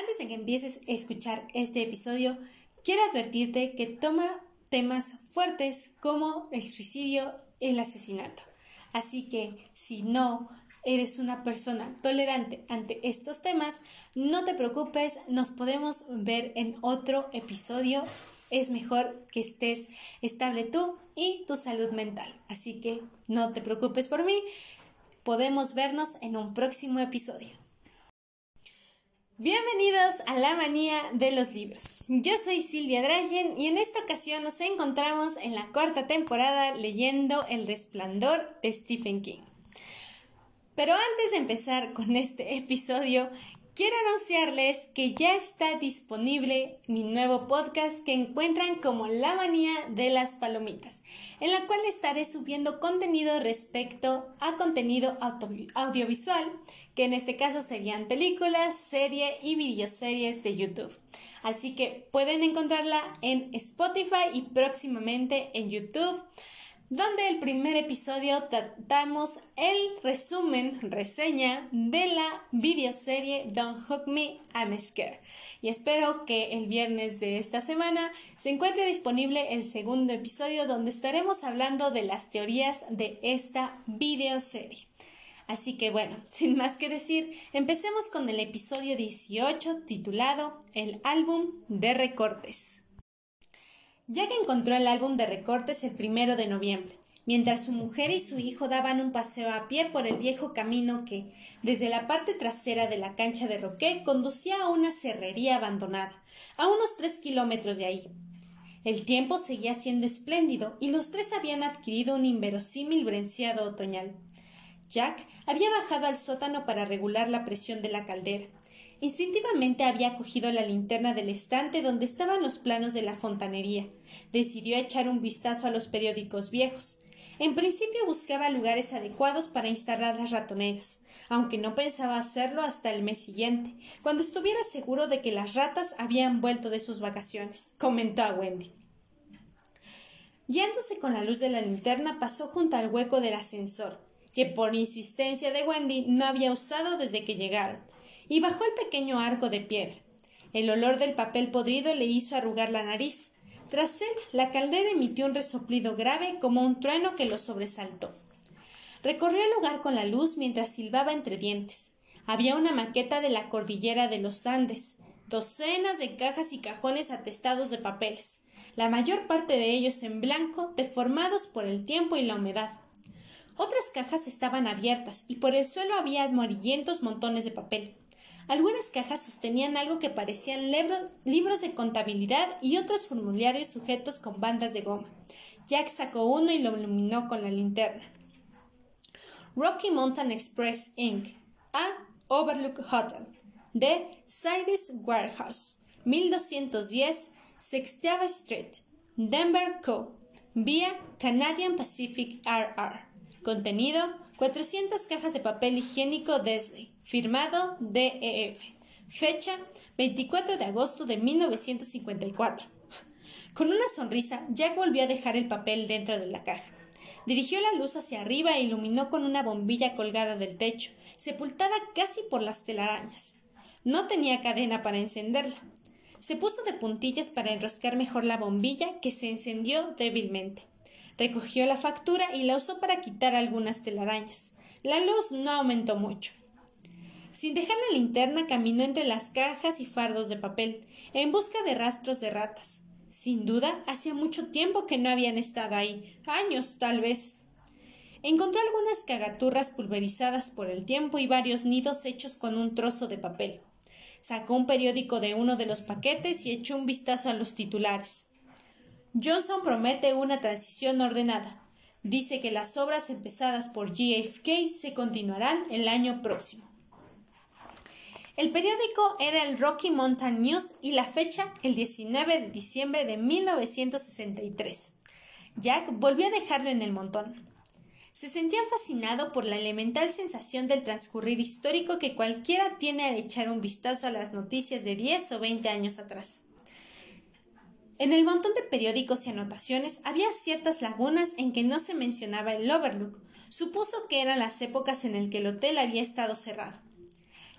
Antes de que empieces a escuchar este episodio, quiero advertirte que toma temas fuertes como el suicidio el asesinato. Así que si no eres una persona tolerante ante estos temas, no te preocupes, nos podemos ver en otro episodio. Es mejor que estés estable tú y tu salud mental. Así que no te preocupes por mí, podemos vernos en un próximo episodio. Bienvenidos a la manía de los libros. Yo soy Silvia Dragen y en esta ocasión nos encontramos en la cuarta temporada leyendo El Resplandor de Stephen King. Pero antes de empezar con este episodio, quiero anunciarles que ya está disponible mi nuevo podcast que encuentran como La manía de las palomitas, en la cual estaré subiendo contenido respecto a contenido audiovisual que en este caso serían películas, serie y videoseries de YouTube. Así que pueden encontrarla en Spotify y próximamente en YouTube, donde el primer episodio tratamos el resumen, reseña de la videoserie Don't Hook Me, I'm Scared. Y espero que el viernes de esta semana se encuentre disponible el segundo episodio donde estaremos hablando de las teorías de esta videoserie. Así que bueno, sin más que decir, empecemos con el episodio 18 titulado El álbum de recortes. Jack encontró el álbum de recortes el primero de noviembre, mientras su mujer y su hijo daban un paseo a pie por el viejo camino que, desde la parte trasera de la cancha de roque, conducía a una serrería abandonada, a unos tres kilómetros de ahí. El tiempo seguía siendo espléndido y los tres habían adquirido un inverosímil bronceado otoñal. Jack había bajado al sótano para regular la presión de la caldera. Instintivamente había cogido la linterna del estante donde estaban los planos de la fontanería. Decidió echar un vistazo a los periódicos viejos. En principio buscaba lugares adecuados para instalar las ratoneras, aunque no pensaba hacerlo hasta el mes siguiente, cuando estuviera seguro de que las ratas habían vuelto de sus vacaciones, comentó a Wendy. Guiándose con la luz de la linterna, pasó junto al hueco del ascensor que por insistencia de Wendy no había usado desde que llegaron, y bajó el pequeño arco de piedra. El olor del papel podrido le hizo arrugar la nariz. Tras él, la caldera emitió un resoplido grave como un trueno que lo sobresaltó. Recorrió el lugar con la luz mientras silbaba entre dientes. Había una maqueta de la cordillera de los Andes, docenas de cajas y cajones atestados de papeles, la mayor parte de ellos en blanco, deformados por el tiempo y la humedad. Otras cajas estaban abiertas y por el suelo había amarillentos montones de papel. Algunas cajas sostenían algo que parecían libros de contabilidad y otros formularios sujetos con bandas de goma. Jack sacó uno y lo iluminó con la linterna. Rocky Mountain Express Inc. A Overlook Hotel de Sidis Warehouse 1210 Sextiava Street Denver Co. vía Canadian Pacific RR Contenido: 400 cajas de papel higiénico Desley. Firmado DEF. Fecha: 24 de agosto de 1954. Con una sonrisa, Jack volvió a dejar el papel dentro de la caja. Dirigió la luz hacia arriba e iluminó con una bombilla colgada del techo, sepultada casi por las telarañas. No tenía cadena para encenderla. Se puso de puntillas para enroscar mejor la bombilla, que se encendió débilmente. Recogió la factura y la usó para quitar algunas telarañas. La luz no aumentó mucho. Sin dejar la linterna caminó entre las cajas y fardos de papel, en busca de rastros de ratas. Sin duda, hacía mucho tiempo que no habían estado ahí, años tal vez. Encontró algunas cagaturras pulverizadas por el tiempo y varios nidos hechos con un trozo de papel. Sacó un periódico de uno de los paquetes y echó un vistazo a los titulares. Johnson promete una transición ordenada. Dice que las obras empezadas por JFK se continuarán el año próximo. El periódico era el Rocky Mountain News y la fecha el 19 de diciembre de 1963. Jack volvió a dejarlo en el montón. Se sentía fascinado por la elemental sensación del transcurrir histórico que cualquiera tiene al echar un vistazo a las noticias de 10 o 20 años atrás. En el montón de periódicos y anotaciones había ciertas lagunas en que no se mencionaba el Overlook. Supuso que eran las épocas en el que el hotel había estado cerrado.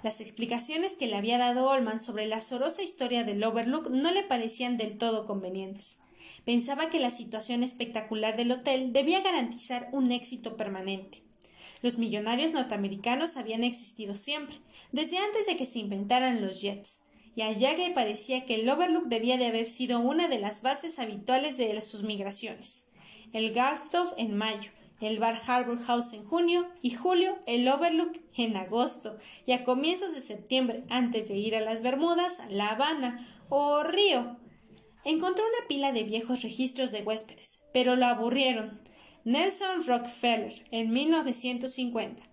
Las explicaciones que le había dado Olman sobre la sorosa historia del Overlook no le parecían del todo convenientes. Pensaba que la situación espectacular del hotel debía garantizar un éxito permanente. Los millonarios norteamericanos habían existido siempre, desde antes de que se inventaran los jets, y a Jack le parecía que el Overlook debía de haber sido una de las bases habituales de sus migraciones. El Garthos en mayo, el Bar Harbor House en junio y julio el Overlook en agosto y a comienzos de septiembre, antes de ir a las Bermudas, La Habana o Río. Encontró una pila de viejos registros de huéspedes, pero lo aburrieron. Nelson Rockefeller en 1950,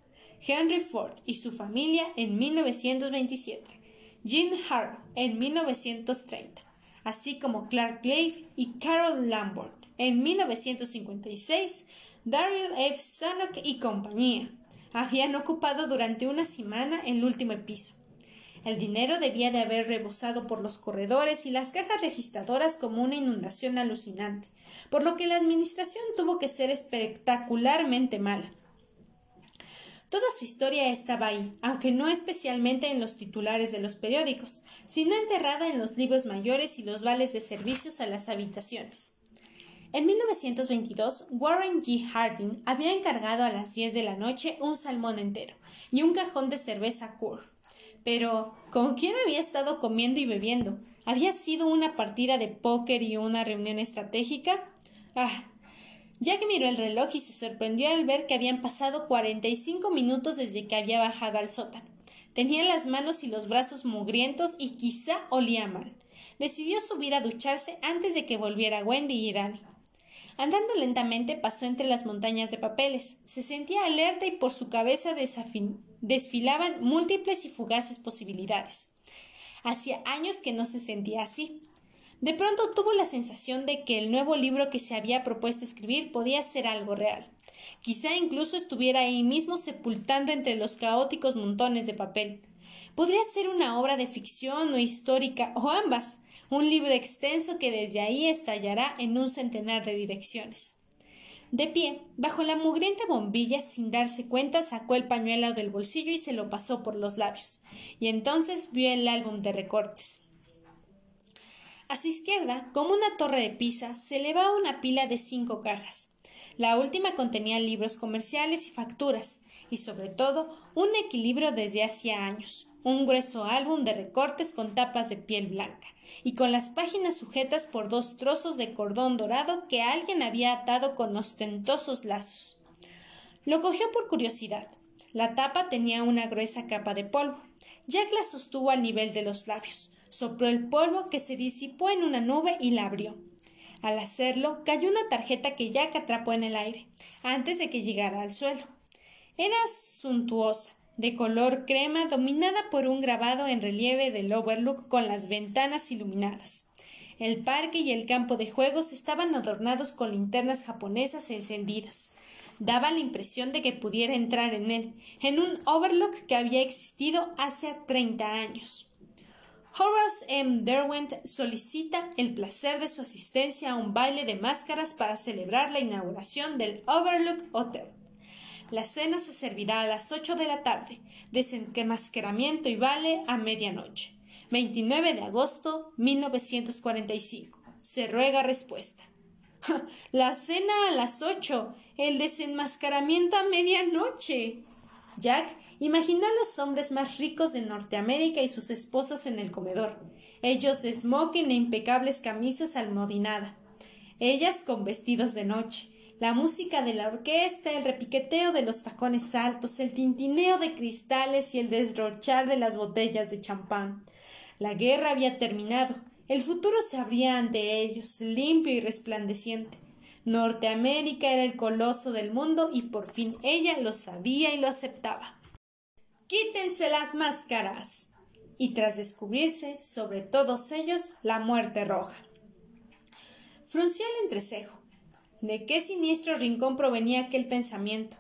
Henry Ford y su familia en 1927, Jean Harlow en 1930, así como Clark Glave y Carol Lambert en 1956, Daryl F. Zanuck y compañía habían ocupado durante una semana el último piso. El dinero debía de haber rebosado por los corredores y las cajas registradoras como una inundación alucinante, por lo que la administración tuvo que ser espectacularmente mala. Toda su historia estaba ahí, aunque no especialmente en los titulares de los periódicos, sino enterrada en los libros mayores y los vales de servicios a las habitaciones. En 1922, Warren G. Harding había encargado a las 10 de la noche un salmón entero y un cajón de cerveza Coor. Pero, ¿con quién había estado comiendo y bebiendo? ¿Había sido una partida de póker y una reunión estratégica? Ah. Jack miró el reloj y se sorprendió al ver que habían pasado 45 minutos desde que había bajado al sótano. Tenía las manos y los brazos mugrientos y quizá olía mal. Decidió subir a ducharse antes de que volviera Wendy y Danny. Andando lentamente pasó entre las montañas de papeles. Se sentía alerta y por su cabeza desfilaban múltiples y fugaces posibilidades. Hacía años que no se sentía así. De pronto tuvo la sensación de que el nuevo libro que se había propuesto escribir podía ser algo real. Quizá incluso estuviera ahí mismo sepultando entre los caóticos montones de papel. Podría ser una obra de ficción o histórica o ambas un libro extenso que desde ahí estallará en un centenar de direcciones. De pie, bajo la mugrienta bombilla, sin darse cuenta, sacó el pañuelo del bolsillo y se lo pasó por los labios, y entonces vio el álbum de recortes. A su izquierda, como una torre de pisa, se elevaba una pila de cinco cajas. La última contenía libros comerciales y facturas, y sobre todo un equilibrio desde hacía años, un grueso álbum de recortes con tapas de piel blanca, y con las páginas sujetas por dos trozos de cordón dorado que alguien había atado con ostentosos lazos. Lo cogió por curiosidad. La tapa tenía una gruesa capa de polvo. Jack la sostuvo al nivel de los labios, sopló el polvo que se disipó en una nube y la abrió. Al hacerlo, cayó una tarjeta que Jack atrapó en el aire, antes de que llegara al suelo. Era suntuosa, de color crema dominada por un grabado en relieve del Overlook con las ventanas iluminadas. El parque y el campo de juegos estaban adornados con linternas japonesas encendidas. Daba la impresión de que pudiera entrar en él, en un Overlook que había existido hace treinta años. Horace M. Derwent solicita el placer de su asistencia a un baile de máscaras para celebrar la inauguración del Overlook Hotel. La cena se servirá a las ocho de la tarde, desenmascaramiento y vale a medianoche. 29 de agosto 1945. Se ruega respuesta. La cena a las ocho, el desenmascaramiento a medianoche. Jack imaginó a los hombres más ricos de Norteamérica y sus esposas en el comedor, ellos de smoking e impecables camisas almodinada, ellas con vestidos de noche, la música de la orquesta, el repiqueteo de los tacones altos, el tintineo de cristales y el desrochar de las botellas de champán. La guerra había terminado, el futuro se abría ante ellos, limpio y resplandeciente. Norteamérica era el coloso del mundo y por fin ella lo sabía y lo aceptaba. Quítense las máscaras. Y tras descubrirse sobre todos ellos la muerte roja. Frunció el entrecejo. ¿De qué siniestro rincón provenía aquel pensamiento?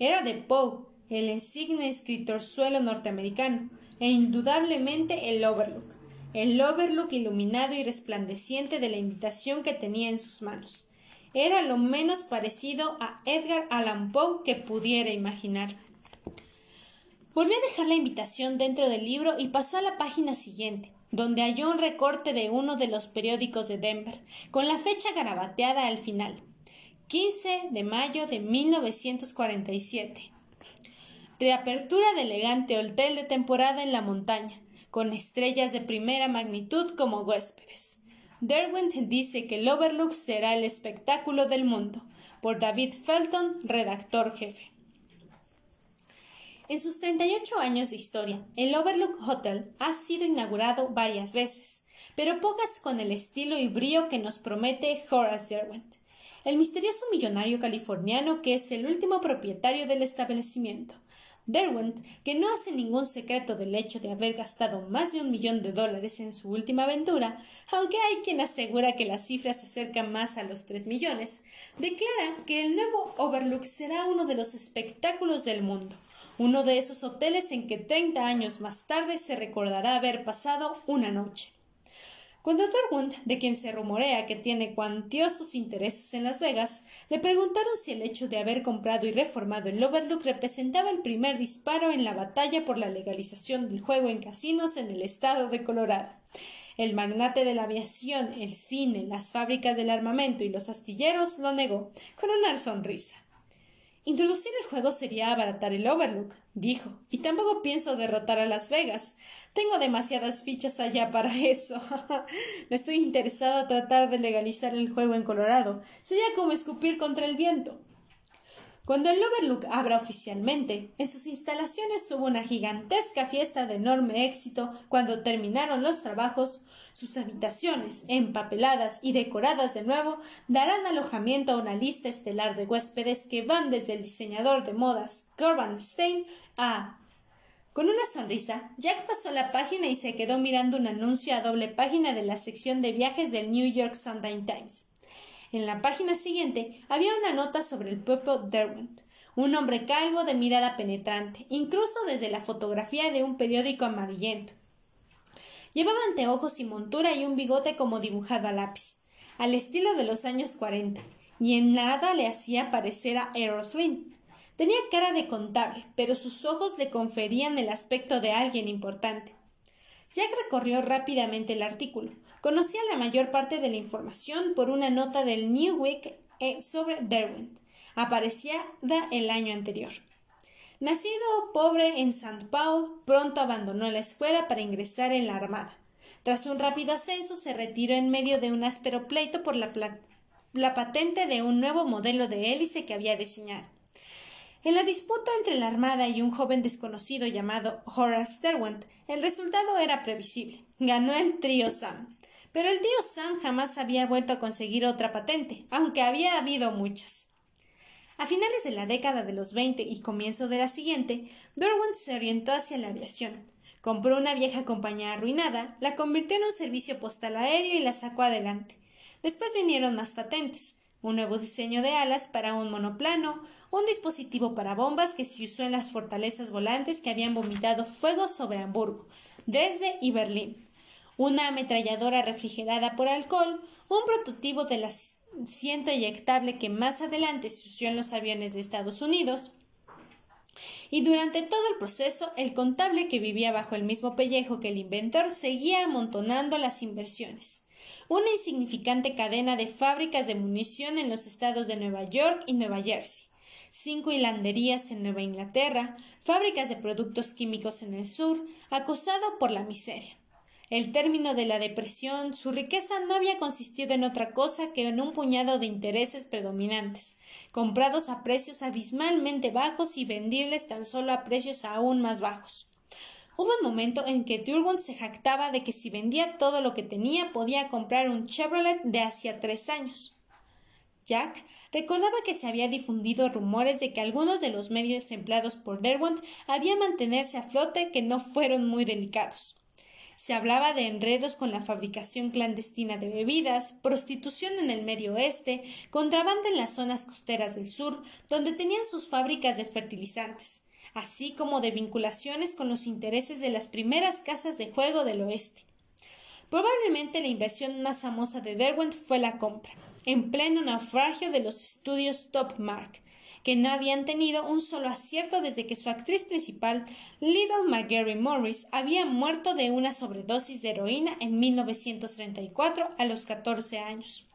Era de Poe, el insigne escritor suelo norteamericano, e indudablemente el Overlook, el Overlook iluminado y resplandeciente de la invitación que tenía en sus manos. Era lo menos parecido a Edgar Allan Poe que pudiera imaginar. Volvió a dejar la invitación dentro del libro y pasó a la página siguiente, donde halló un recorte de uno de los periódicos de Denver, con la fecha garabateada al final. 15 de mayo de 1947. Reapertura de elegante hotel de temporada en la montaña, con estrellas de primera magnitud como huéspedes. Derwent dice que el Overlook será el espectáculo del mundo, por David Felton, redactor jefe. En sus 38 años de historia, el Overlook Hotel ha sido inaugurado varias veces, pero pocas con el estilo y brío que nos promete Horace Derwent, el misterioso millonario californiano que es el último propietario del establecimiento. Derwent, que no hace ningún secreto del hecho de haber gastado más de un millón de dólares en su última aventura, aunque hay quien asegura que la cifra se acerca más a los tres millones, declara que el nuevo Overlook será uno de los espectáculos del mundo, uno de esos hoteles en que treinta años más tarde se recordará haber pasado una noche. Cuando Thorwund, de quien se rumorea que tiene cuantiosos intereses en Las Vegas, le preguntaron si el hecho de haber comprado y reformado el Overlook representaba el primer disparo en la batalla por la legalización del juego en casinos en el estado de Colorado. El magnate de la aviación, el cine, las fábricas del armamento y los astilleros lo negó, con una sonrisa. Introducir el juego sería abaratar el Overlook, dijo, y tampoco pienso derrotar a Las Vegas. Tengo demasiadas fichas allá para eso. no estoy interesado en tratar de legalizar el juego en Colorado. Sería como escupir contra el viento. Cuando el Overlook abra oficialmente, en sus instalaciones hubo una gigantesca fiesta de enorme éxito. Cuando terminaron los trabajos, sus habitaciones, empapeladas y decoradas de nuevo, darán alojamiento a una lista estelar de huéspedes que van desde el diseñador de modas Corban Stein a con una sonrisa, Jack pasó la página y se quedó mirando un anuncio a doble página de la sección de viajes del New York Sunday Times. En la página siguiente había una nota sobre el propio Derwent, un hombre calvo de mirada penetrante, incluso desde la fotografía de un periódico amarillento. Llevaba anteojos y montura y un bigote como dibujado a lápiz, al estilo de los años cuarenta, y en nada le hacía parecer a Eroslin. Tenía cara de contable, pero sus ojos le conferían el aspecto de alguien importante. Jack recorrió rápidamente el artículo. Conocía la mayor parte de la información por una nota del New Week eh, sobre Derwent, aparecida el año anterior. Nacido pobre en St. Paul, pronto abandonó la escuela para ingresar en la Armada. Tras un rápido ascenso, se retiró en medio de un áspero pleito por la, la patente de un nuevo modelo de hélice que había diseñado. En la disputa entre la Armada y un joven desconocido llamado Horace Derwent, el resultado era previsible. Ganó el trío Sam. Pero el tío Sam jamás había vuelto a conseguir otra patente, aunque había habido muchas. A finales de la década de los veinte y comienzo de la siguiente, Derwent se orientó hacia la aviación. Compró una vieja compañía arruinada, la convirtió en un servicio postal aéreo y la sacó adelante. Después vinieron más patentes, un nuevo diseño de alas para un monoplano, un dispositivo para bombas que se usó en las fortalezas volantes que habían vomitado fuego sobre Hamburgo, Dresde y Berlín una ametralladora refrigerada por alcohol, un prototipo del asiento eyectable que más adelante se usó en los aviones de Estados Unidos, y durante todo el proceso el contable que vivía bajo el mismo pellejo que el inventor seguía amontonando las inversiones. Una insignificante cadena de fábricas de munición en los estados de Nueva York y Nueva Jersey, cinco hilanderías en Nueva Inglaterra, fábricas de productos químicos en el sur, acosado por la miseria. El término de la depresión, su riqueza no había consistido en otra cosa que en un puñado de intereses predominantes, comprados a precios abismalmente bajos y vendibles tan solo a precios aún más bajos. Hubo un momento en que Turgon se jactaba de que si vendía todo lo que tenía podía comprar un Chevrolet de hacía tres años. Jack recordaba que se había difundido rumores de que algunos de los medios empleados por Derwent habían mantenerse a flote que no fueron muy delicados. Se hablaba de enredos con la fabricación clandestina de bebidas, prostitución en el medio oeste, contrabando en las zonas costeras del sur, donde tenían sus fábricas de fertilizantes, así como de vinculaciones con los intereses de las primeras casas de juego del oeste. Probablemente la inversión más famosa de Derwent fue la compra, en pleno naufragio de los estudios Top Mark, que no habían tenido un solo acierto desde que su actriz principal, Little Marguerite Morris, había muerto de una sobredosis de heroína en 1934 a los 14 años.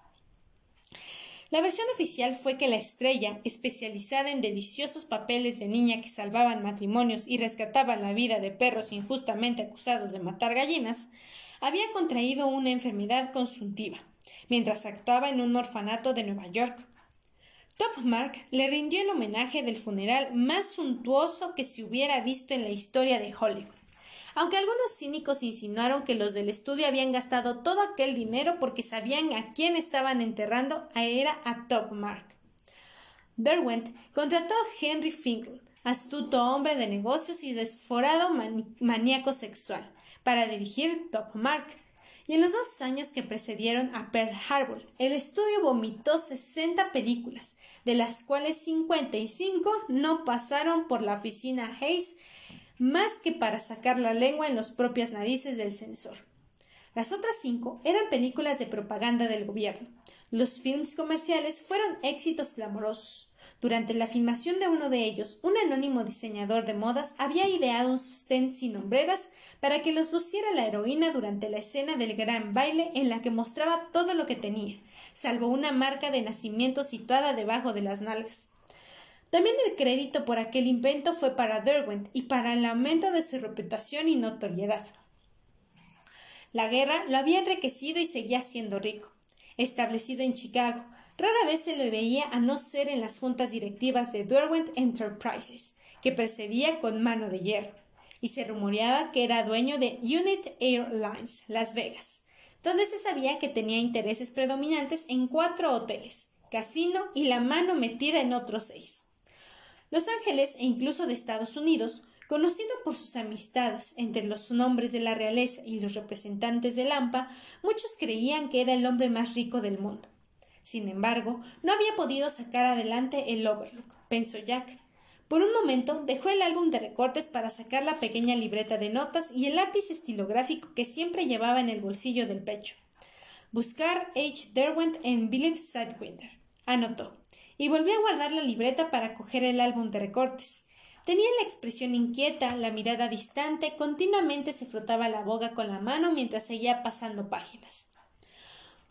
La versión oficial fue que la estrella, especializada en deliciosos papeles de niña que salvaban matrimonios y rescataban la vida de perros injustamente acusados de matar gallinas, había contraído una enfermedad consuntiva, mientras actuaba en un orfanato de Nueva York. Top Mark le rindió el homenaje del funeral más suntuoso que se hubiera visto en la historia de Hollywood aunque algunos cínicos insinuaron que los del estudio habían gastado todo aquel dinero porque sabían a quién estaban enterrando, era a Top Mark. Derwent contrató a Henry Finkel, astuto hombre de negocios y desforado maníaco sexual, para dirigir Top Mark. Y en los dos años que precedieron a Pearl Harbor, el estudio vomitó 60 películas, de las cuales 55 no pasaron por la oficina Hayes más que para sacar la lengua en las propias narices del censor. Las otras cinco eran películas de propaganda del gobierno. Los films comerciales fueron éxitos clamorosos. Durante la filmación de uno de ellos, un anónimo diseñador de modas había ideado un sostén sin hombreras para que los luciera la heroína durante la escena del gran baile en la que mostraba todo lo que tenía, salvo una marca de nacimiento situada debajo de las nalgas. También el crédito por aquel invento fue para Derwent y para el aumento de su reputación y notoriedad. La guerra lo había enriquecido y seguía siendo rico. Establecido en Chicago, rara vez se le veía a no ser en las juntas directivas de Derwent Enterprises, que precedía con mano de hierro, y se rumoreaba que era dueño de Unit Airlines Las Vegas, donde se sabía que tenía intereses predominantes en cuatro hoteles, casino y la mano metida en otros seis. Los Ángeles e incluso de Estados Unidos, conocido por sus amistades entre los nombres de la realeza y los representantes del AMPA, muchos creían que era el hombre más rico del mundo. Sin embargo, no había podido sacar adelante el Overlook, pensó Jack. Por un momento dejó el álbum de recortes para sacar la pequeña libreta de notas y el lápiz estilográfico que siempre llevaba en el bolsillo del pecho. Buscar H. Derwent en Believe Sidewinder. Anotó y volvió a guardar la libreta para coger el álbum de recortes. Tenía la expresión inquieta, la mirada distante, continuamente se frotaba la boca con la mano mientras seguía pasando páginas.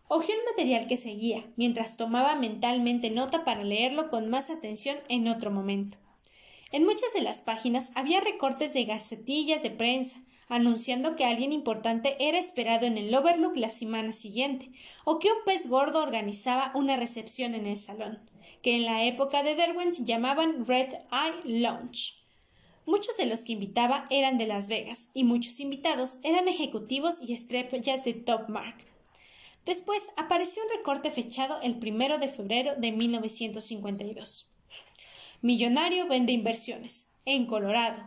Ojeó el material que seguía, mientras tomaba mentalmente nota para leerlo con más atención en otro momento. En muchas de las páginas había recortes de gacetillas de prensa, anunciando que alguien importante era esperado en el Overlook la semana siguiente, o que un pez gordo organizaba una recepción en el salón que en la época de Derwent llamaban Red Eye Lounge. Muchos de los que invitaba eran de Las Vegas y muchos invitados eran ejecutivos y estrellas de Top Mark. Después apareció un recorte fechado el primero de febrero de 1952. Millonario vende inversiones en Colorado.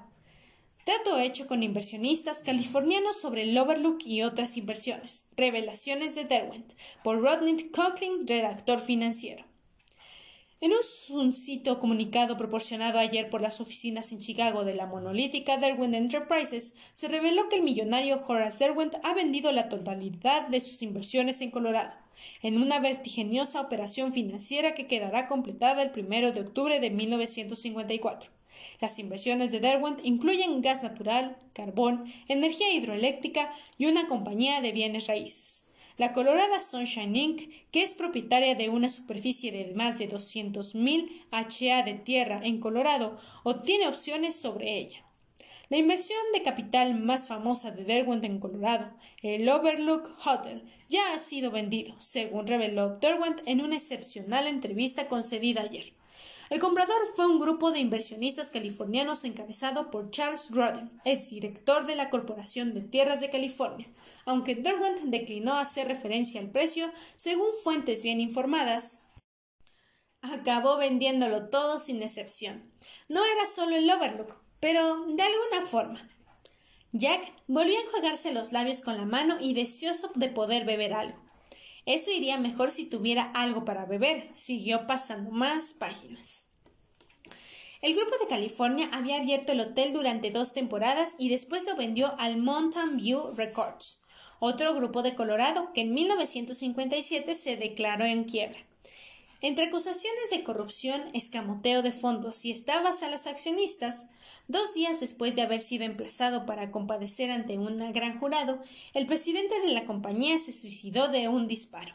Trato hecho con inversionistas californianos sobre el Overlook y otras inversiones. Revelaciones de Derwent por Rodney Coughlin, redactor financiero. En un suncito comunicado proporcionado ayer por las oficinas en Chicago de la monolítica Derwent Enterprises, se reveló que el millonario Horace Derwent ha vendido la totalidad de sus inversiones en Colorado, en una vertiginosa operación financiera que quedará completada el primero de octubre de 1954. Las inversiones de Derwent incluyen gas natural, carbón, energía hidroeléctrica y una compañía de bienes raíces. La Colorada Sunshine Inc., que es propietaria de una superficie de más de 200.000 HA de tierra en Colorado, obtiene opciones sobre ella. La inversión de capital más famosa de Derwent en Colorado, el Overlook Hotel, ya ha sido vendido, según reveló Derwent en una excepcional entrevista concedida ayer. El comprador fue un grupo de inversionistas californianos encabezado por Charles Rodin, ex director de la Corporación de Tierras de California, aunque Derwent declinó hacer referencia al precio, según fuentes bien informadas. Acabó vendiéndolo todo sin excepción. No era solo el Overlook, pero de alguna forma. Jack volvió a enjuagarse los labios con la mano y deseoso de poder beber algo. Eso iría mejor si tuviera algo para beber. Siguió pasando más páginas. El grupo de California había abierto el hotel durante dos temporadas y después lo vendió al Mountain View Records, otro grupo de Colorado que en 1957 se declaró en quiebra. Entre acusaciones de corrupción, escamoteo de fondos y estafas a los accionistas, dos días después de haber sido emplazado para compadecer ante un gran jurado, el presidente de la compañía se suicidó de un disparo.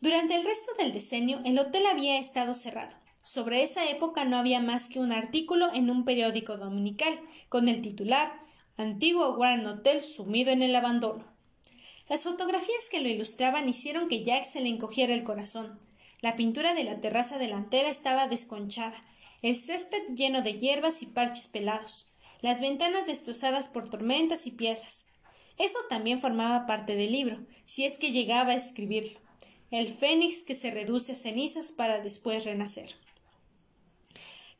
Durante el resto del decenio, el hotel había estado cerrado. Sobre esa época no había más que un artículo en un periódico dominical, con el titular Antiguo Grand Hotel sumido en el abandono. Las fotografías que lo ilustraban hicieron que Jack se le encogiera el corazón. La pintura de la terraza delantera estaba desconchada, el césped lleno de hierbas y parches pelados, las ventanas destrozadas por tormentas y piedras. Eso también formaba parte del libro, si es que llegaba a escribirlo. El fénix que se reduce a cenizas para después renacer.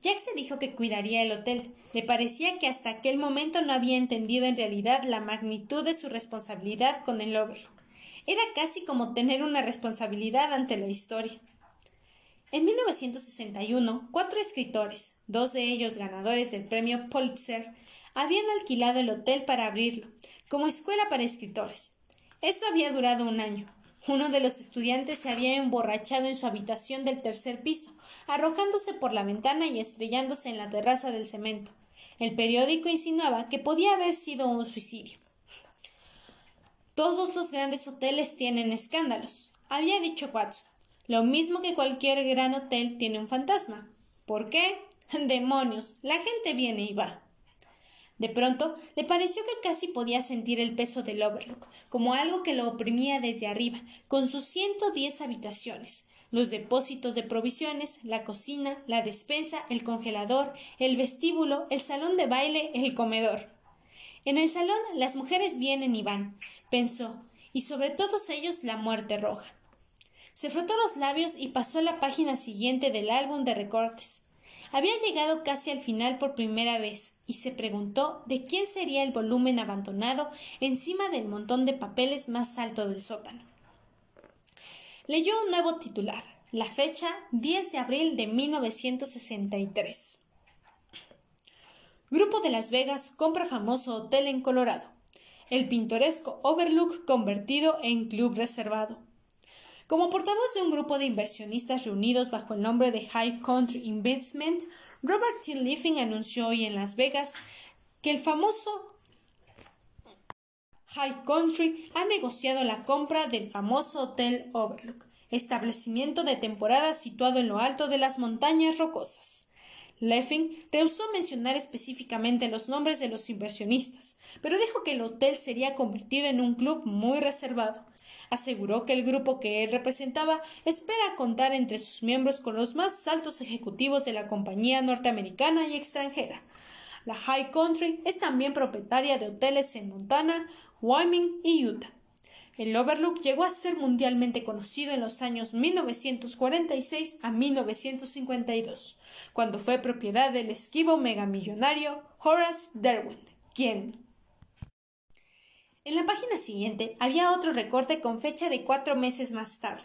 Jack se dijo que cuidaría el hotel. Le parecía que hasta aquel momento no había entendido en realidad la magnitud de su responsabilidad con el Overlook. Era casi como tener una responsabilidad ante la historia. En 1961, cuatro escritores, dos de ellos ganadores del premio Pulitzer, habían alquilado el hotel para abrirlo, como escuela para escritores. Eso había durado un año. Uno de los estudiantes se había emborrachado en su habitación del tercer piso, arrojándose por la ventana y estrellándose en la terraza del cemento. El periódico insinuaba que podía haber sido un suicidio. Todos los grandes hoteles tienen escándalos, había dicho Watson. Lo mismo que cualquier gran hotel tiene un fantasma. ¿Por qué? Demonios. La gente viene y va. De pronto le pareció que casi podía sentir el peso del Overlook, como algo que lo oprimía desde arriba, con sus ciento diez habitaciones, los depósitos de provisiones, la cocina, la despensa, el congelador, el vestíbulo, el salón de baile, el comedor. En el salón las mujeres vienen y van, pensó, y sobre todos ellos la muerte roja. Se frotó los labios y pasó a la página siguiente del álbum de recortes. Había llegado casi al final por primera vez y se preguntó de quién sería el volumen abandonado encima del montón de papeles más alto del sótano. Leyó un nuevo titular, la fecha 10 de abril de 1963. Grupo de Las Vegas compra famoso hotel en Colorado. El pintoresco Overlook convertido en club reservado. Como portavoz de un grupo de inversionistas reunidos bajo el nombre de High Country Investment, Robert T. Liffing anunció hoy en Las Vegas que el famoso High Country ha negociado la compra del famoso Hotel Overlook, establecimiento de temporada situado en lo alto de las montañas rocosas. Leffing rehusó mencionar específicamente los nombres de los inversionistas, pero dijo que el hotel sería convertido en un club muy reservado, aseguró que el grupo que él representaba espera contar entre sus miembros con los más altos ejecutivos de la compañía norteamericana y extranjera. La High Country es también propietaria de hoteles en Montana, Wyoming y Utah. El Overlook llegó a ser mundialmente conocido en los años 1946 a 1952, cuando fue propiedad del esquivo megamillonario Horace Derwent, quien, en la página siguiente había otro recorte con fecha de cuatro meses más tarde.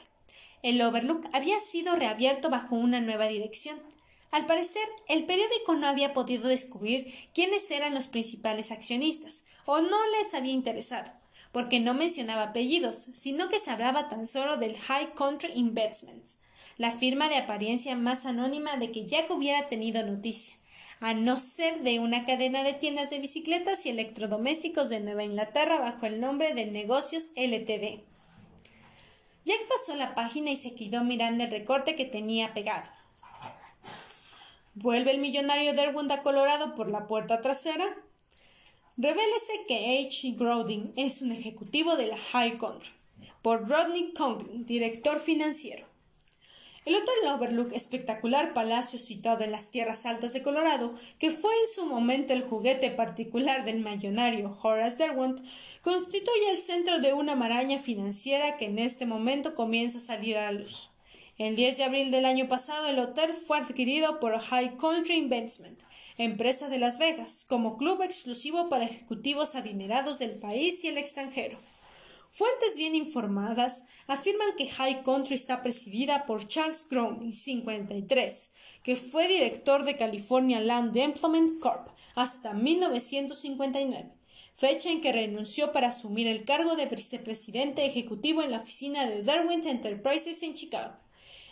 El Overlook había sido reabierto bajo una nueva dirección. Al parecer, el periódico no había podido descubrir quiénes eran los principales accionistas, o no les había interesado, porque no mencionaba apellidos, sino que se hablaba tan solo del High Country Investments, la firma de apariencia más anónima de que Jack hubiera tenido noticia a no ser de una cadena de tiendas de bicicletas y electrodomésticos de Nueva Inglaterra bajo el nombre de Negocios LTD. Jack pasó la página y se quedó mirando el recorte que tenía pegado. ¿Vuelve el millonario Derwent a Colorado por la puerta trasera? Revélese que H. Grodin es un ejecutivo de la High Country, por Rodney Conklin, director financiero. El Hotel Overlook, espectacular palacio situado en las tierras altas de Colorado, que fue en su momento el juguete particular del millonario Horace Derwent, constituye el centro de una maraña financiera que en este momento comienza a salir a la luz. El 10 de abril del año pasado, el hotel fue adquirido por High Country Investment, empresa de Las Vegas, como club exclusivo para ejecutivos adinerados del país y el extranjero. Fuentes bien informadas afirman que High Country está presidida por Charles Groening, 53, que fue director de California Land Development Corp. hasta 1959, fecha en que renunció para asumir el cargo de vicepresidente ejecutivo en la oficina de Derwent Enterprises en Chicago.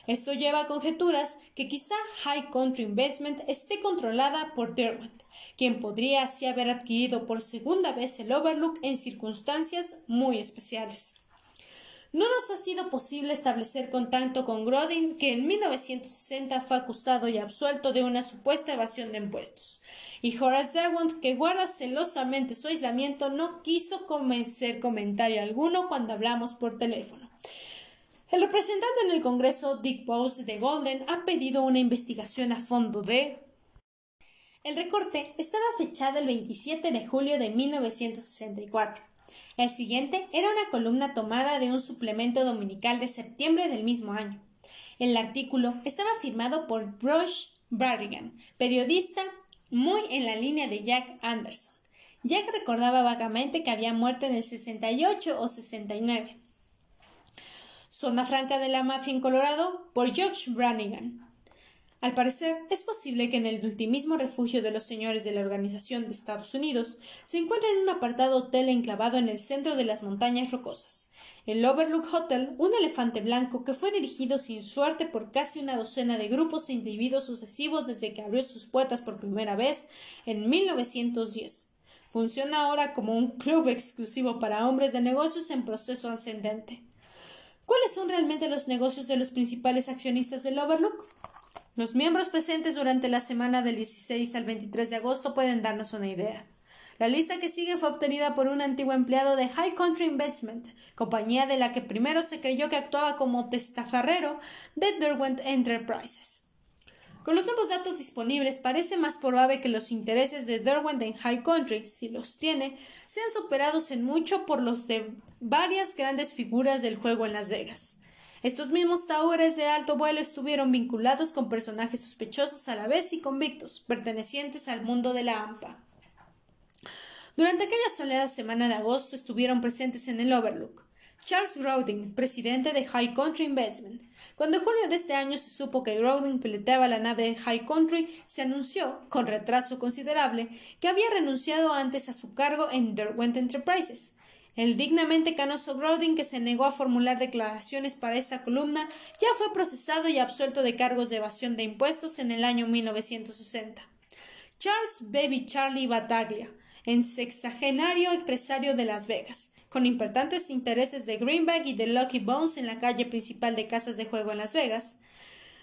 Esto lleva a conjeturas que quizá High Country Investment esté controlada por Derwent, quien podría así haber adquirido por segunda vez el Overlook en circunstancias muy especiales. No nos ha sido posible establecer contacto con Grodin, que en 1960 fue acusado y absuelto de una supuesta evasión de impuestos. Y Horace Derwent, que guarda celosamente su aislamiento, no quiso convencer comentario alguno cuando hablamos por teléfono. El representante en el Congreso, Dick Bowes de Golden, ha pedido una investigación a fondo de el recorte estaba fechado el 27 de julio de 1964. El siguiente era una columna tomada de un suplemento dominical de septiembre del mismo año. El artículo estaba firmado por Bruce Barrigan, periodista muy en la línea de Jack Anderson. Jack recordaba vagamente que había muerto en el 68 o 69. Zona Franca de la Mafia en Colorado por George Brannigan. Al parecer, es posible que en el ultimismo refugio de los señores de la Organización de Estados Unidos se encuentre un apartado hotel enclavado en el centro de las montañas rocosas. El Overlook Hotel, un elefante blanco que fue dirigido sin suerte por casi una docena de grupos e individuos sucesivos desde que abrió sus puertas por primera vez en 1910. Funciona ahora como un club exclusivo para hombres de negocios en proceso ascendente. ¿Cuáles son realmente los negocios de los principales accionistas del Overlook? Los miembros presentes durante la semana del 16 al 23 de agosto pueden darnos una idea. La lista que sigue fue obtenida por un antiguo empleado de High Country Investment, compañía de la que primero se creyó que actuaba como testaferrero de Derwent Enterprises. Con los nuevos datos disponibles, parece más probable que los intereses de Derwent en High Country, si los tiene, sean superados en mucho por los de varias grandes figuras del juego en Las Vegas. Estos mismos taures de alto vuelo estuvieron vinculados con personajes sospechosos a la vez y convictos, pertenecientes al mundo de la AMPA. Durante aquella soleada semana de agosto estuvieron presentes en el Overlook Charles Grodin, presidente de High Country Investment. Cuando en julio de este año se supo que Grodin piloteaba la nave High Country, se anunció, con retraso considerable, que había renunciado antes a su cargo en Derwent Enterprises. El dignamente canoso Grodin, que se negó a formular declaraciones para esta columna, ya fue procesado y absuelto de cargos de evasión de impuestos en el año 1960. Charles Baby Charlie Bataglia, en sexagenario empresario de Las Vegas, con importantes intereses de Greenback y de Lucky Bones en la calle principal de casas de juego en Las Vegas,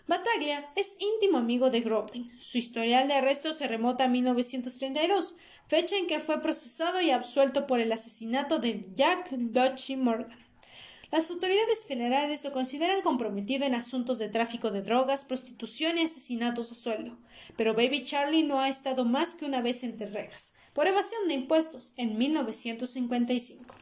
Bataglia es íntimo amigo de Grodin. Su historial de arresto se remota a 1932, fecha en que fue procesado y absuelto por el asesinato de Jack Dutchy Morgan. Las autoridades federales lo consideran comprometido en asuntos de tráfico de drogas, prostitución y asesinatos a sueldo, pero Baby Charlie no ha estado más que una vez entre rejas, por evasión de impuestos, en 1955.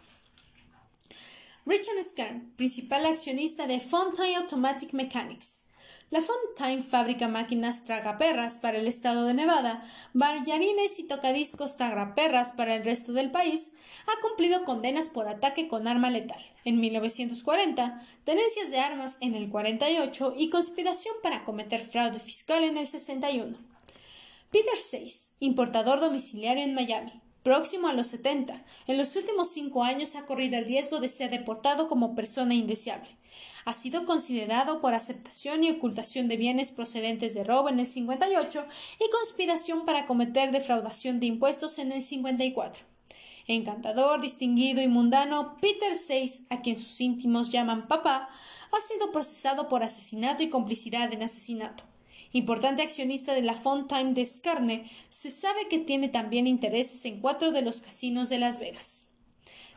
Richard Skern, principal accionista de Fountain Automatic Mechanics, la Fontaine fabrica máquinas tragaperras para el estado de Nevada, ballarines y tocadiscos tragaperras para el resto del país, ha cumplido condenas por ataque con arma letal. En 1940, tenencias de armas en el 48 y conspiración para cometer fraude fiscal en el 61. Peter Seis, importador domiciliario en Miami, próximo a los 70, en los últimos cinco años ha corrido el riesgo de ser deportado como persona indeseable ha sido considerado por aceptación y ocultación de bienes procedentes de robo en el 58 y conspiración para cometer defraudación de impuestos en el 54. Encantador, distinguido y mundano, Peter Seis, a quien sus íntimos llaman papá, ha sido procesado por asesinato y complicidad en asesinato. Importante accionista de la Fontime de Scarne, se sabe que tiene también intereses en cuatro de los casinos de Las Vegas.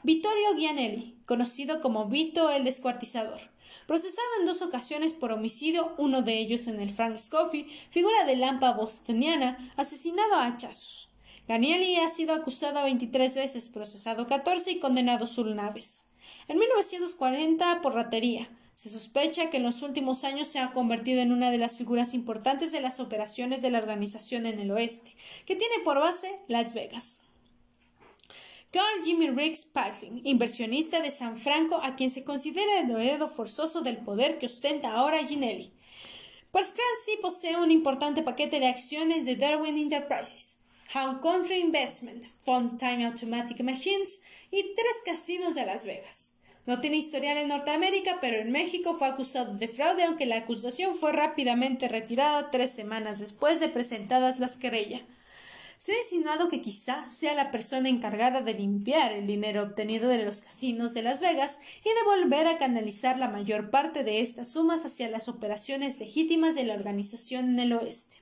Vittorio Gianelli, conocido como Vito el Descuartizador, procesado en dos ocasiones por homicidio, uno de ellos en el Frank Scoffy, figura de lampa bostoniana, asesinado a hachazos. Ganielli ha sido acusado 23 veces, procesado 14 y condenado una vez. En 1940 por ratería. Se sospecha que en los últimos años se ha convertido en una de las figuras importantes de las operaciones de la organización en el oeste, que tiene por base Las Vegas. Carl Jimmy Riggs Pasling, inversionista de San Franco, a quien se considera el heredero forzoso del poder que ostenta ahora Ginelli. sí posee un importante paquete de acciones de Darwin Enterprises, Hound Country Investment, Fund Time Automatic Machines y tres casinos de Las Vegas. No tiene historial en Norteamérica, pero en México fue acusado de fraude, aunque la acusación fue rápidamente retirada tres semanas después de presentadas las querellas. Se ha insinuado que quizá sea la persona encargada de limpiar el dinero obtenido de los casinos de Las Vegas y de volver a canalizar la mayor parte de estas sumas hacia las operaciones legítimas de la organización en el oeste.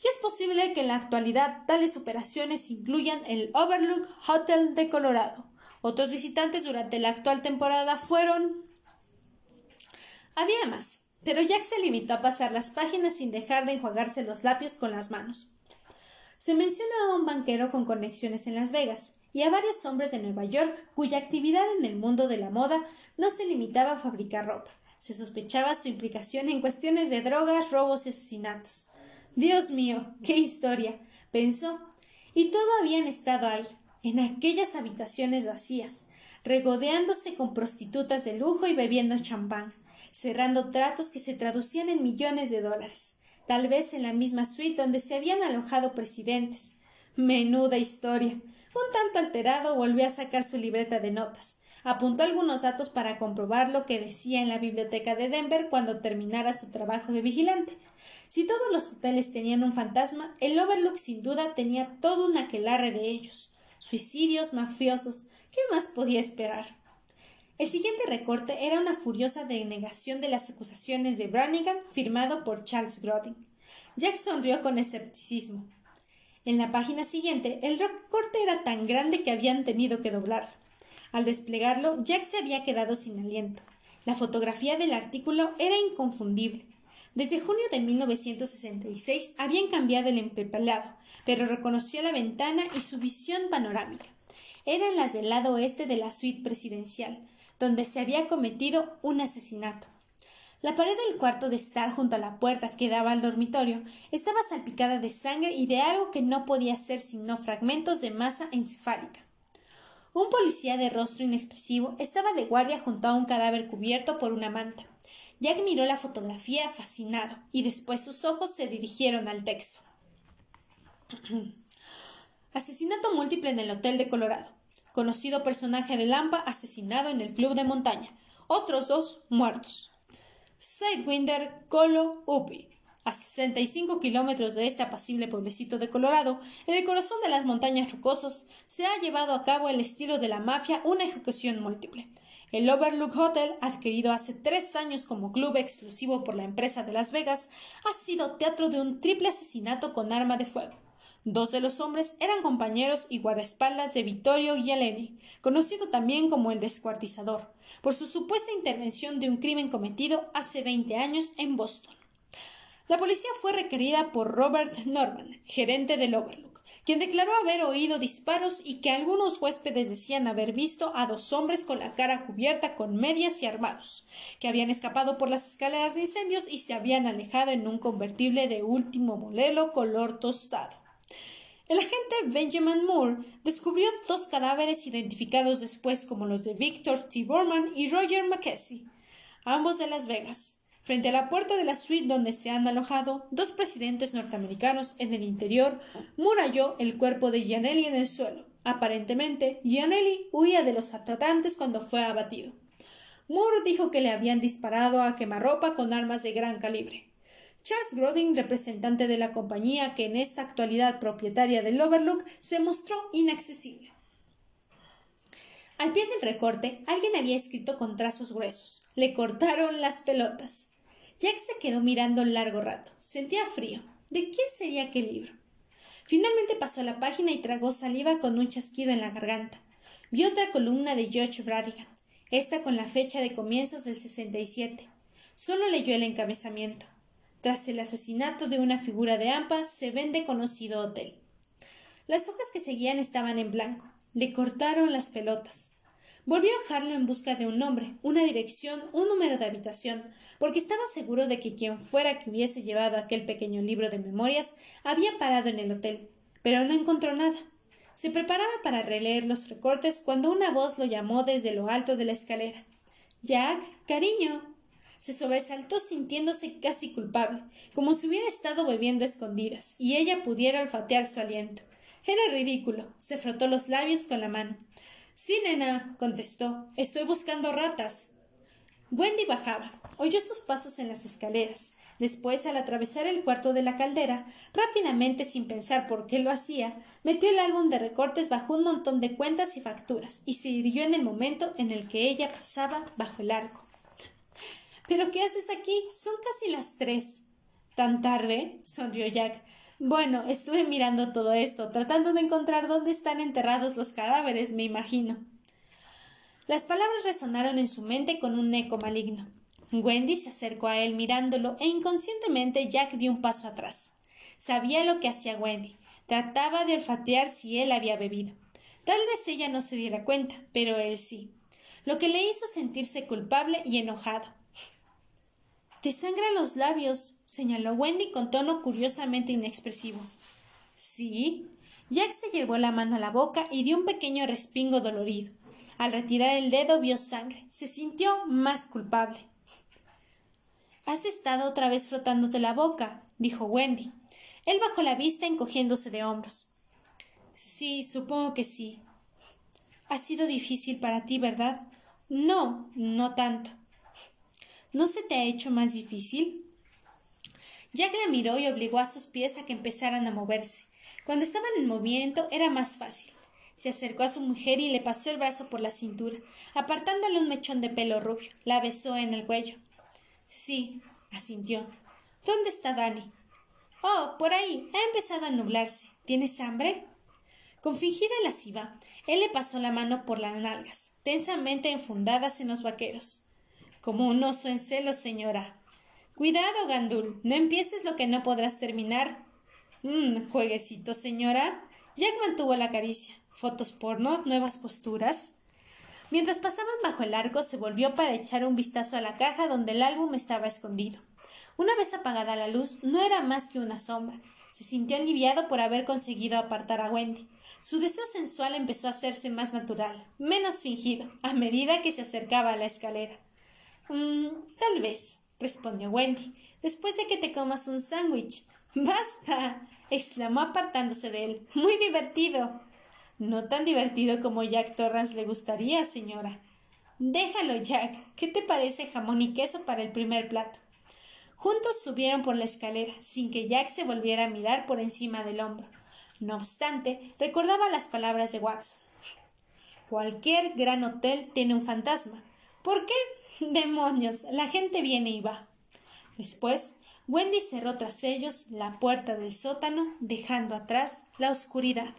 Y es posible que en la actualidad tales operaciones incluyan el Overlook Hotel de Colorado, otros visitantes durante la actual temporada fueron... Había más, pero Jack se limitó a pasar las páginas sin dejar de enjuagarse los labios con las manos. Se menciona a un banquero con conexiones en Las Vegas y a varios hombres de Nueva York cuya actividad en el mundo de la moda no se limitaba a fabricar ropa. Se sospechaba su implicación en cuestiones de drogas, robos y asesinatos. Dios mío, qué historia, pensó. Y todo habían estado ahí, en aquellas habitaciones vacías, regodeándose con prostitutas de lujo y bebiendo champán, cerrando tratos que se traducían en millones de dólares, tal vez en la misma suite donde se habían alojado presidentes. Menuda historia. Un tanto alterado volvió a sacar su libreta de notas. Apuntó algunos datos para comprobar lo que decía en la biblioteca de Denver cuando terminara su trabajo de vigilante. Si todos los hoteles tenían un fantasma, el Overlook sin duda tenía todo un aquelarre de ellos suicidios mafiosos. ¿Qué más podía esperar? El siguiente recorte era una furiosa denegación de las acusaciones de Brannigan firmado por Charles Grodin. Jack sonrió con escepticismo. En la página siguiente, el recorte era tan grande que habían tenido que doblar. Al desplegarlo, Jack se había quedado sin aliento. La fotografía del artículo era inconfundible. Desde junio de 1966 habían cambiado el empepelado, pero reconoció la ventana y su visión panorámica. Eran las del lado oeste de la suite presidencial, donde se había cometido un asesinato. La pared del cuarto de estar junto a la puerta que daba al dormitorio estaba salpicada de sangre y de algo que no podía ser sino fragmentos de masa encefálica. Un policía de rostro inexpresivo estaba de guardia junto a un cadáver cubierto por una manta. Jack miró la fotografía fascinado y después sus ojos se dirigieron al texto. Asesinato múltiple en el Hotel de Colorado. Conocido personaje de Lampa asesinado en el club de montaña. Otros dos muertos. Sidewinder Colo Upi. A 65 kilómetros de este apacible pueblecito de Colorado, en el corazón de las montañas rocosos, se ha llevado a cabo el estilo de la mafia una ejecución múltiple. El Overlook Hotel, adquirido hace tres años como club exclusivo por la empresa de Las Vegas, ha sido teatro de un triple asesinato con arma de fuego. Dos de los hombres eran compañeros y guardaespaldas de Vittorio Gialeni, conocido también como el descuartizador, por su supuesta intervención de un crimen cometido hace 20 años en Boston. La policía fue requerida por Robert Norman, gerente del Overlook, quien declaró haber oído disparos y que algunos huéspedes decían haber visto a dos hombres con la cara cubierta con medias y armados, que habían escapado por las escaleras de incendios y se habían alejado en un convertible de último modelo color tostado. El agente Benjamin Moore descubrió dos cadáveres identificados después como los de Victor T. Borman y Roger McKessie, ambos de Las Vegas. Frente a la puerta de la suite donde se han alojado dos presidentes norteamericanos en el interior, Moore halló el cuerpo de Gianelli en el suelo. Aparentemente, Gianelli huía de los atratantes cuando fue abatido. Moore dijo que le habían disparado a quemarropa con armas de gran calibre. Charles Grodin, representante de la compañía que en esta actualidad propietaria del Overlook, se mostró inaccesible. Al pie del recorte, alguien había escrito con trazos gruesos. Le cortaron las pelotas. Jack se quedó mirando largo rato. Sentía frío. ¿De quién sería aquel libro? Finalmente pasó a la página y tragó saliva con un chasquido en la garganta. Vio otra columna de George Bradigan, esta con la fecha de comienzos del 67. Solo leyó el encabezamiento. Tras el asesinato de una figura de AMPA se vende conocido hotel. Las hojas que seguían estaban en blanco. Le cortaron las pelotas. Volvió a Harlow en busca de un nombre, una dirección, un número de habitación, porque estaba seguro de que quien fuera que hubiese llevado aquel pequeño libro de memorias había parado en el hotel, pero no encontró nada. Se preparaba para releer los recortes cuando una voz lo llamó desde lo alto de la escalera. Jack, cariño se sobresaltó sintiéndose casi culpable, como si hubiera estado bebiendo escondidas, y ella pudiera olfatear su aliento. Era ridículo. Se frotó los labios con la mano. Sí, nena, contestó. Estoy buscando ratas. Wendy bajaba. Oyó sus pasos en las escaleras. Después, al atravesar el cuarto de la caldera, rápidamente, sin pensar por qué lo hacía, metió el álbum de recortes bajo un montón de cuentas y facturas y se irguió en el momento en el que ella pasaba bajo el arco. ¿Pero qué haces aquí? Son casi las tres. ¿Tan tarde? sonrió Jack. Bueno, estuve mirando todo esto, tratando de encontrar dónde están enterrados los cadáveres, me imagino. Las palabras resonaron en su mente con un eco maligno. Wendy se acercó a él mirándolo e inconscientemente Jack dio un paso atrás. Sabía lo que hacía Wendy. Trataba de olfatear si él había bebido. Tal vez ella no se diera cuenta, pero él sí. Lo que le hizo sentirse culpable y enojado. Te sangran los labios, señaló Wendy con tono curiosamente inexpresivo. Sí. Jack se llevó la mano a la boca y dio un pequeño respingo dolorido. Al retirar el dedo vio sangre. Se sintió más culpable. Has estado otra vez frotándote la boca, dijo Wendy. Él bajó la vista encogiéndose de hombros. Sí, supongo que sí. Ha sido difícil para ti, ¿verdad? No, no tanto. ¿No se te ha hecho más difícil? Jack la miró y obligó a sus pies a que empezaran a moverse. Cuando estaban en movimiento era más fácil. Se acercó a su mujer y le pasó el brazo por la cintura, apartándole un mechón de pelo rubio. La besó en el cuello. Sí, asintió. ¿Dónde está Dani? Oh, por ahí. Ha empezado a nublarse. ¿Tienes hambre? Con fingida lasciva, él le pasó la mano por las nalgas, tensamente enfundadas en los vaqueros. Como un oso en celo, señora. Cuidado, Gandul. No empieces lo que no podrás terminar. Mmm, jueguecito, señora. Jack mantuvo la caricia. ¿Fotos porno? ¿Nuevas posturas? Mientras pasaban bajo el arco, se volvió para echar un vistazo a la caja donde el álbum estaba escondido. Una vez apagada la luz, no era más que una sombra. Se sintió aliviado por haber conseguido apartar a Wendy. Su deseo sensual empezó a hacerse más natural, menos fingido, a medida que se acercaba a la escalera. Mm, tal vez, respondió Wendy, después de que te comas un sándwich. Basta. exclamó apartándose de él. Muy divertido. No tan divertido como Jack Torrance le gustaría, señora. Déjalo, Jack. ¿Qué te parece jamón y queso para el primer plato? Juntos subieron por la escalera, sin que Jack se volviera a mirar por encima del hombro. No obstante, recordaba las palabras de Watson. Cualquier gran hotel tiene un fantasma. ¿Por qué? Demonios, la gente viene y va. Después, Wendy cerró tras ellos la puerta del sótano, dejando atrás la oscuridad.